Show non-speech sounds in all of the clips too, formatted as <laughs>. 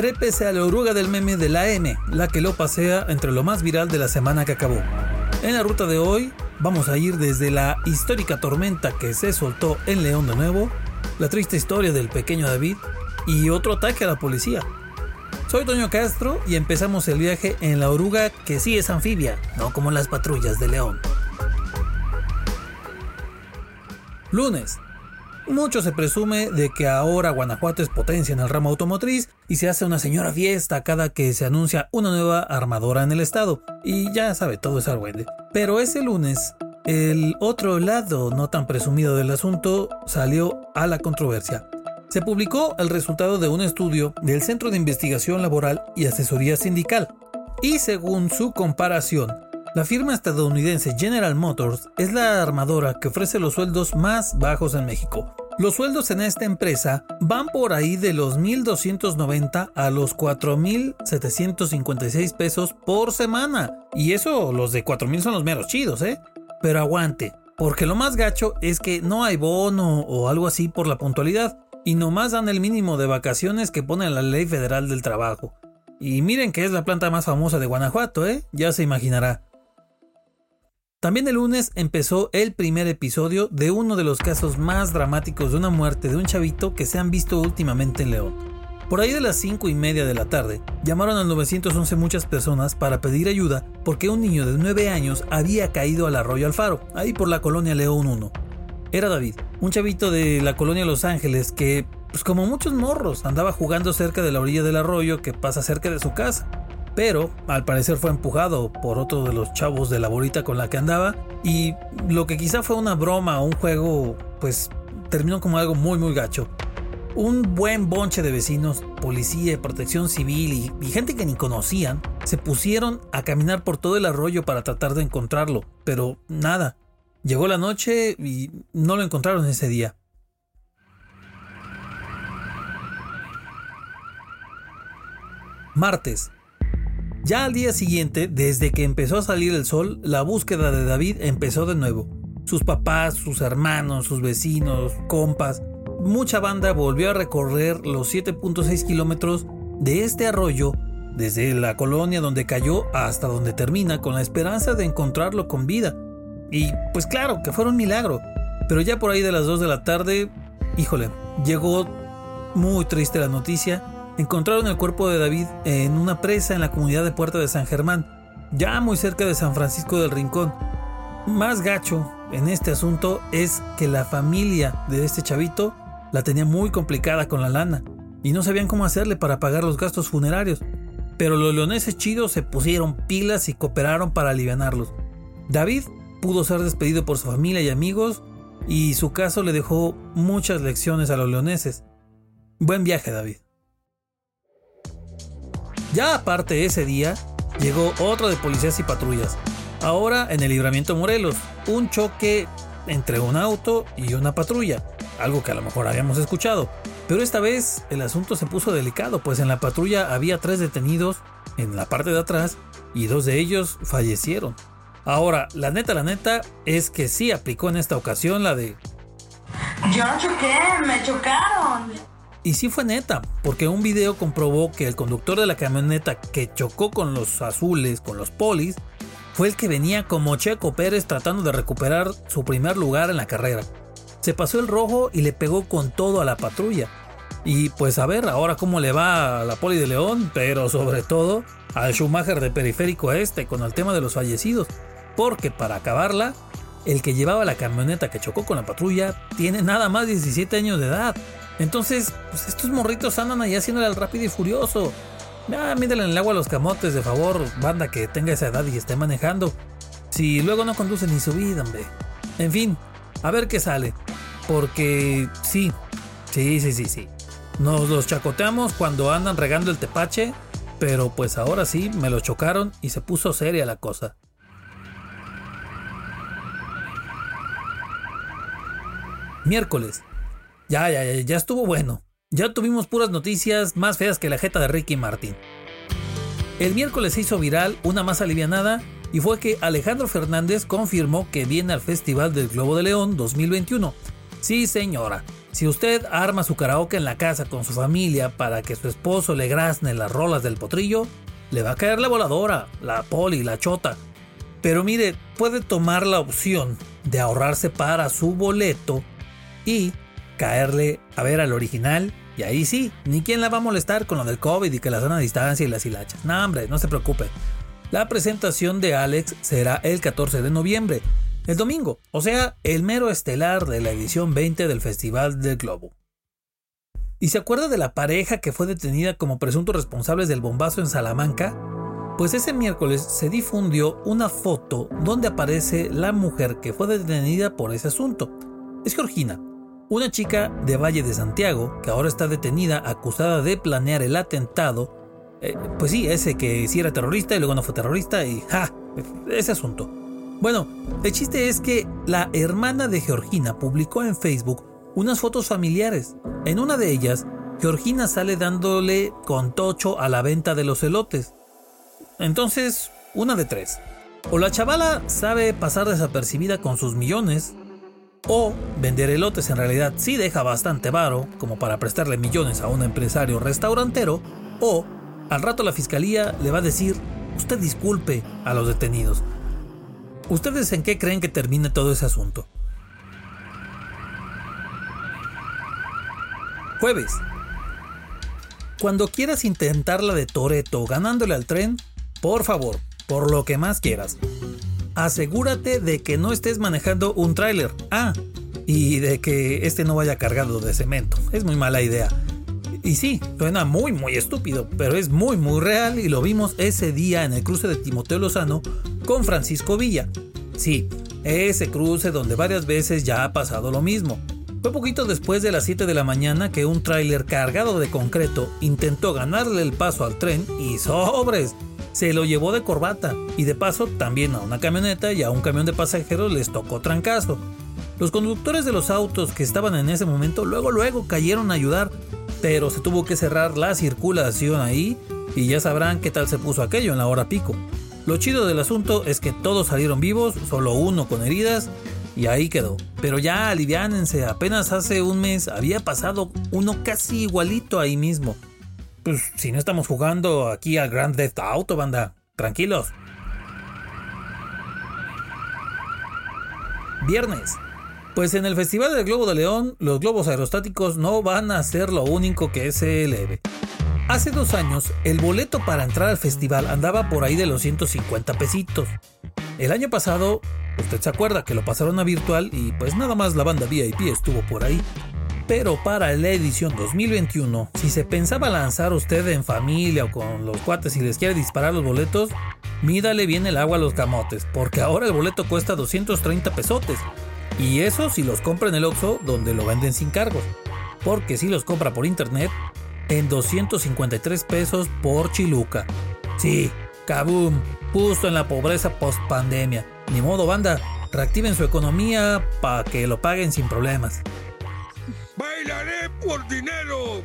trépese a la oruga del meme de la M, la que lo pasea entre lo más viral de la semana que acabó. En la ruta de hoy vamos a ir desde la histórica tormenta que se soltó en León de nuevo, la triste historia del pequeño David y otro ataque a la policía. Soy Toño Castro y empezamos el viaje en la oruga que sí es anfibia, no como las patrullas de León. Lunes. Mucho se presume de que ahora Guanajuato es potencia en el ramo automotriz y se hace una señora fiesta cada que se anuncia una nueva armadora en el estado. Y ya sabe, todo es argüende. Pero ese lunes, el otro lado no tan presumido del asunto salió a la controversia. Se publicó el resultado de un estudio del Centro de Investigación Laboral y Asesoría Sindical. Y según su comparación, la firma estadounidense General Motors es la armadora que ofrece los sueldos más bajos en México. Los sueldos en esta empresa van por ahí de los 1.290 a los 4.756 pesos por semana. Y eso, los de 4.000 son los meros chidos, ¿eh? Pero aguante, porque lo más gacho es que no hay bono o algo así por la puntualidad y nomás dan el mínimo de vacaciones que pone la ley federal del trabajo. Y miren que es la planta más famosa de Guanajuato, ¿eh? Ya se imaginará. También el lunes empezó el primer episodio de uno de los casos más dramáticos de una muerte de un chavito que se han visto últimamente en León. Por ahí de las 5 y media de la tarde, llamaron al 911 muchas personas para pedir ayuda porque un niño de 9 años había caído al arroyo Alfaro, ahí por la colonia León 1. Era David, un chavito de la colonia Los Ángeles que, pues como muchos morros, andaba jugando cerca de la orilla del arroyo que pasa cerca de su casa. Pero al parecer fue empujado por otro de los chavos de la bolita con la que andaba y lo que quizá fue una broma o un juego, pues terminó como algo muy muy gacho. Un buen bonche de vecinos, policía, protección civil y, y, gente que ni conocían se pusieron a caminar por todo el arroyo para tratar de encontrarlo, pero nada, Llegó la noche y no lo encontraron ese día. Martes. Ya al día siguiente, desde que empezó a salir el sol, la búsqueda de David empezó de nuevo. Sus papás, sus hermanos, sus vecinos, compas, mucha banda volvió a recorrer los 7.6 kilómetros de este arroyo desde la colonia donde cayó hasta donde termina con la esperanza de encontrarlo con vida y pues claro, que fue un milagro. Pero ya por ahí de las 2 de la tarde, híjole, llegó muy triste la noticia. Encontraron el cuerpo de David en una presa en la comunidad de Puerta de San Germán, ya muy cerca de San Francisco del Rincón. Más gacho en este asunto es que la familia de este chavito la tenía muy complicada con la lana y no sabían cómo hacerle para pagar los gastos funerarios. Pero los leoneses chidos se pusieron pilas y cooperaron para aliviarlos. David pudo ser despedido por su familia y amigos y su caso le dejó muchas lecciones a los leoneses. Buen viaje, David. Ya aparte ese día, llegó otro de policías y patrullas. Ahora en el libramiento Morelos, un choque entre un auto y una patrulla, algo que a lo mejor habíamos escuchado. Pero esta vez el asunto se puso delicado, pues en la patrulla había tres detenidos en la parte de atrás y dos de ellos fallecieron. Ahora, la neta, la neta es que sí aplicó en esta ocasión la de... Yo choqué, me chocaron. Y sí fue neta, porque un video comprobó que el conductor de la camioneta que chocó con los azules, con los polis, fue el que venía como Checo Pérez tratando de recuperar su primer lugar en la carrera. Se pasó el rojo y le pegó con todo a la patrulla. Y pues a ver ahora cómo le va a la poli de León, pero sobre todo al Schumacher de periférico este con el tema de los fallecidos porque para acabarla, el que llevaba la camioneta que chocó con la patrulla tiene nada más 17 años de edad. Entonces, pues estos morritos andan ahí haciéndole al rápido y furioso. Ah, mídele en el agua a los camotes, de favor, banda que tenga esa edad y esté manejando. Si luego no conduce ni su vida, hombre. En fin, a ver qué sale. Porque sí, sí, sí, sí, sí. Nos los chacoteamos cuando andan regando el tepache, pero pues ahora sí me lo chocaron y se puso seria la cosa. Miércoles. Ya, ya, ya, ya estuvo bueno. Ya tuvimos puras noticias más feas que la jeta de Ricky Martin. El miércoles se hizo viral una más alivianada y fue que Alejandro Fernández confirmó que viene al Festival del Globo de León 2021. Sí, señora. Si usted arma su karaoke en la casa con su familia para que su esposo le grazne las rolas del potrillo, le va a caer la voladora, la poli, la chota. Pero mire, puede tomar la opción de ahorrarse para su boleto y caerle a ver al original. Y ahí sí, ni quien la va a molestar con lo del COVID y que la a distancia y las hilachas. No, hombre, no se preocupe. La presentación de Alex será el 14 de noviembre, el domingo, o sea, el mero estelar de la edición 20 del Festival del Globo. ¿Y se acuerda de la pareja que fue detenida como presuntos responsables del bombazo en Salamanca? Pues ese miércoles se difundió una foto donde aparece la mujer que fue detenida por ese asunto. Es Georgina, una chica de Valle de Santiago que ahora está detenida acusada de planear el atentado. Eh, pues sí, ese que sí era terrorista y luego no fue terrorista y ¡ja! Ese asunto. Bueno, el chiste es que la hermana de Georgina publicó en Facebook unas fotos familiares. En una de ellas, Georgina sale dándole con tocho a la venta de los elotes. Entonces, una de tres. O la chavala sabe pasar desapercibida con sus millones, o vender elotes en realidad sí deja bastante varo como para prestarle millones a un empresario restaurantero, o al rato la fiscalía le va a decir, usted disculpe a los detenidos. ¿Ustedes en qué creen que termine todo ese asunto? Jueves. Cuando quieras intentar la de Toreto ganándole al tren, por favor, por lo que más quieras, asegúrate de que no estés manejando un tráiler. Ah, y de que este no vaya cargado de cemento. Es muy mala idea. Y sí, suena muy muy estúpido, pero es muy muy real y lo vimos ese día en el cruce de Timoteo Lozano con Francisco Villa. Sí, ese cruce donde varias veces ya ha pasado lo mismo. Fue poquito después de las 7 de la mañana que un tráiler cargado de concreto intentó ganarle el paso al tren y sobres. Se lo llevó de corbata y de paso también a una camioneta y a un camión de pasajeros les tocó trancazo. Los conductores de los autos que estaban en ese momento luego luego cayeron a ayudar, pero se tuvo que cerrar la circulación ahí y ya sabrán qué tal se puso aquello en la hora pico. Lo chido del asunto es que todos salieron vivos, solo uno con heridas y ahí quedó. Pero ya aliviánense, apenas hace un mes había pasado uno casi igualito ahí mismo. Pues si no estamos jugando aquí al Grand Theft Auto, banda, tranquilos. Viernes. Pues en el Festival del Globo de León, los globos aerostáticos no van a ser lo único que se eleve. Hace dos años, el boleto para entrar al festival andaba por ahí de los 150 pesitos. El año pasado, usted se acuerda que lo pasaron a virtual y pues nada más la banda VIP estuvo por ahí. Pero para la edición 2021, si se pensaba lanzar usted en familia o con los cuates y les quiere disparar los boletos, mídale bien el agua a los camotes, porque ahora el boleto cuesta 230 pesotes. Y eso si los compra en el Oxxo, donde lo venden sin cargos. Porque si los compra por internet, en 253 pesos por chiluca. Sí, kaboom, justo en la pobreza post pandemia. Ni modo, banda, reactiven su economía para que lo paguen sin problemas. Por dinero.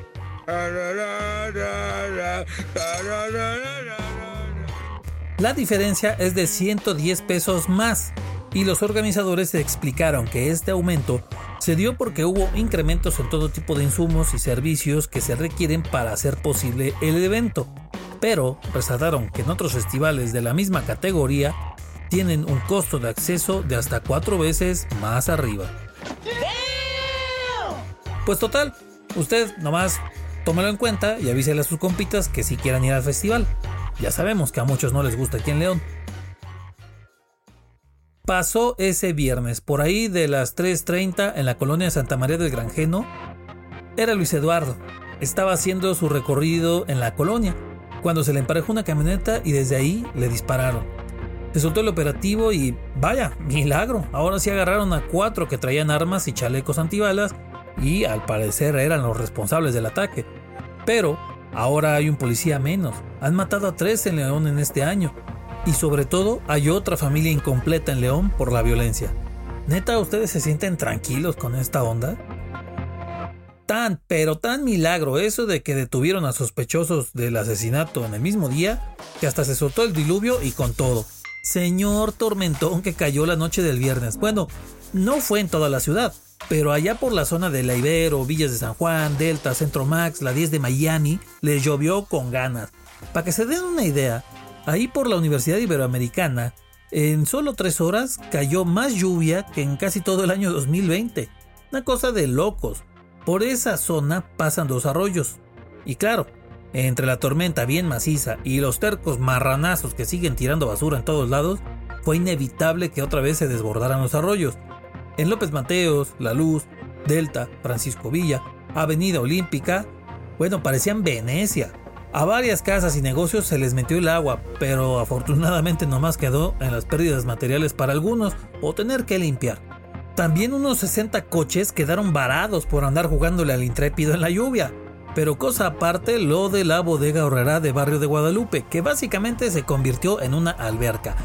La diferencia es de 110 pesos más y los organizadores explicaron que este aumento se dio porque hubo incrementos en todo tipo de insumos y servicios que se requieren para hacer posible el evento pero resaltaron que en otros festivales de la misma categoría tienen un costo de acceso de hasta cuatro veces más arriba. Pues total, usted nomás tómelo en cuenta y avísele a sus compitas que si quieran ir al festival. Ya sabemos que a muchos no les gusta aquí en León. Pasó ese viernes, por ahí de las 3.30 en la colonia Santa María del Granjeno. Era Luis Eduardo. Estaba haciendo su recorrido en la colonia cuando se le emparejó una camioneta y desde ahí le dispararon. Resultó el operativo y vaya, milagro, ahora sí agarraron a cuatro que traían armas y chalecos antibalas y al parecer eran los responsables del ataque. Pero ahora hay un policía menos, han matado a tres en León en este año y sobre todo hay otra familia incompleta en León por la violencia. ¿Neta ustedes se sienten tranquilos con esta onda? tan, pero tan milagro eso de que detuvieron a sospechosos del asesinato en el mismo día, que hasta se soltó el diluvio y con todo. Señor tormentón que cayó la noche del viernes. Bueno, no fue en toda la ciudad, pero allá por la zona de La Ibero, Villas de San Juan, Delta, Centro Max, la 10 de Miami, les llovió con ganas. Para que se den una idea, ahí por la Universidad Iberoamericana, en solo tres horas cayó más lluvia que en casi todo el año 2020. Una cosa de locos. Por esa zona pasan dos arroyos. Y claro, entre la tormenta bien maciza y los tercos marranazos que siguen tirando basura en todos lados, fue inevitable que otra vez se desbordaran los arroyos. En López Mateos, La Luz, Delta, Francisco Villa, Avenida Olímpica, bueno, parecían Venecia. A varias casas y negocios se les metió el agua, pero afortunadamente nomás quedó en las pérdidas materiales para algunos o tener que limpiar. También unos 60 coches quedaron varados por andar jugándole al intrépido en la lluvia. Pero cosa aparte lo de la bodega horrera de barrio de Guadalupe, que básicamente se convirtió en una alberca.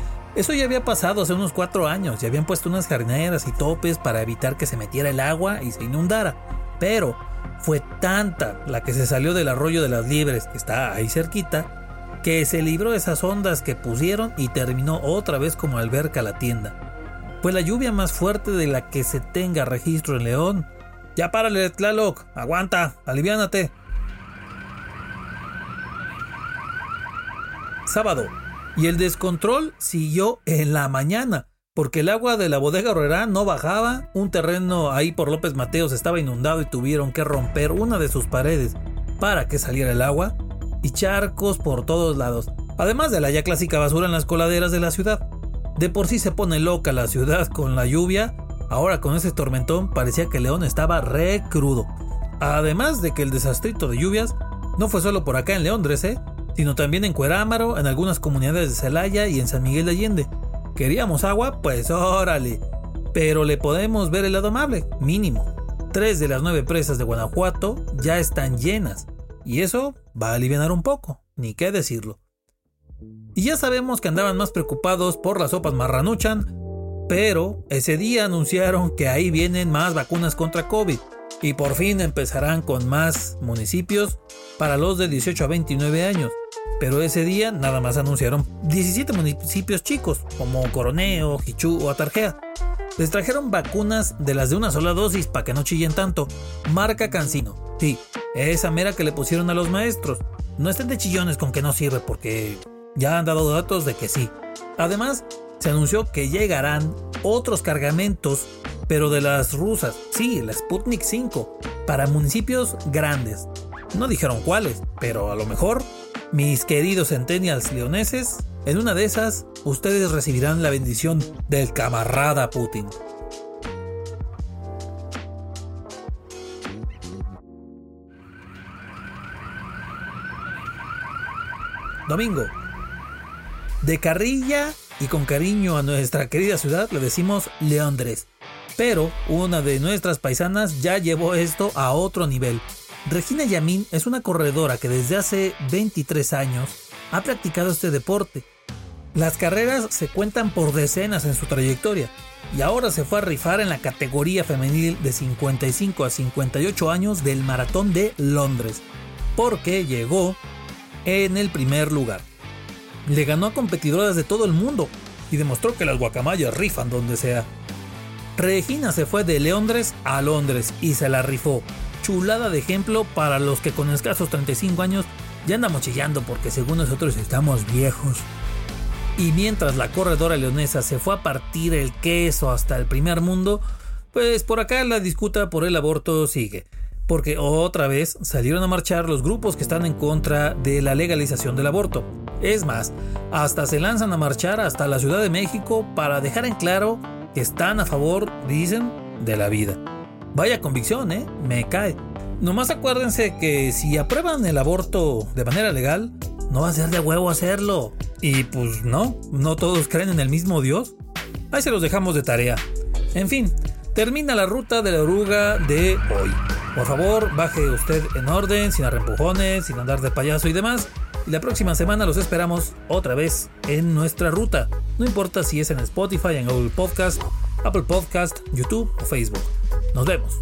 Eso ya había pasado hace unos cuatro años, ya habían puesto unas jardineras y topes para evitar que se metiera el agua y se inundara. Pero fue tanta la que se salió del arroyo de las Libres, que está ahí cerquita, que se libró esas ondas que pusieron y terminó otra vez como alberca la tienda. Fue la lluvia más fuerte de la que se tenga registro en León. Ya párale, Tlaloc, aguanta, aliviánate. Sábado, y el descontrol siguió en la mañana, porque el agua de la bodega Herrera no bajaba, un terreno ahí por López Mateos estaba inundado y tuvieron que romper una de sus paredes para que saliera el agua, y charcos por todos lados, además de la ya clásica basura en las coladeras de la ciudad. De por sí se pone loca la ciudad <laughs> con la lluvia, ahora con ese tormentón parecía que León estaba re crudo. Además de que el desastrito de lluvias no fue solo por acá en León, ¿eh? Sino también en Cuerámaro, en algunas comunidades de Celaya y en San Miguel de Allende. ¿Queríamos agua? Pues órale. Pero le podemos ver el lado amable, mínimo. Tres de las nueve presas de Guanajuato ya están llenas. Y eso va a aliviar un poco, ni qué decirlo. Y ya sabemos que andaban más preocupados por las sopas marranuchan, pero ese día anunciaron que ahí vienen más vacunas contra COVID y por fin empezarán con más municipios para los de 18 a 29 años. Pero ese día nada más anunciaron 17 municipios chicos, como Coroneo, Jichú o Atarjea. Les trajeron vacunas de las de una sola dosis para que no chillen tanto. Marca Cancino. Sí, esa mera que le pusieron a los maestros. No estén de chillones con que no sirve porque ya han dado datos de que sí. Además, se anunció que llegarán otros cargamentos, pero de las rusas, sí, la Sputnik 5, para municipios grandes. No dijeron cuáles, pero a lo mejor mis queridos centennials leoneses, en una de esas, ustedes recibirán la bendición del camarada Putin. Domingo. De carrilla y con cariño a nuestra querida ciudad le decimos Leondres. Pero una de nuestras paisanas ya llevó esto a otro nivel. Regina Yamín es una corredora que desde hace 23 años ha practicado este deporte. Las carreras se cuentan por decenas en su trayectoria y ahora se fue a rifar en la categoría femenil de 55 a 58 años del Maratón de Londres, porque llegó en el primer lugar. Le ganó a competidoras de todo el mundo y demostró que las guacamayas rifan donde sea. Regina se fue de Londres a Londres y se la rifó chulada de ejemplo para los que con escasos 35 años ya andamos chillando porque según nosotros estamos viejos. Y mientras la corredora leonesa se fue a partir el queso hasta el primer mundo, pues por acá la disputa por el aborto sigue. Porque otra vez salieron a marchar los grupos que están en contra de la legalización del aborto. Es más, hasta se lanzan a marchar hasta la Ciudad de México para dejar en claro están a favor, dicen, de la vida. Vaya convicción, ¿eh? Me cae. Nomás acuérdense que si aprueban el aborto de manera legal, no va a ser de huevo hacerlo. Y pues no, no todos creen en el mismo Dios. Ahí se los dejamos de tarea. En fin, termina la ruta de la oruga de hoy. Por favor, baje usted en orden, sin arrempujones, sin andar de payaso y demás. Y la próxima semana los esperamos otra vez en nuestra ruta. No importa si es en Spotify, en Google Podcast, Apple Podcast, YouTube o Facebook. Nos vemos.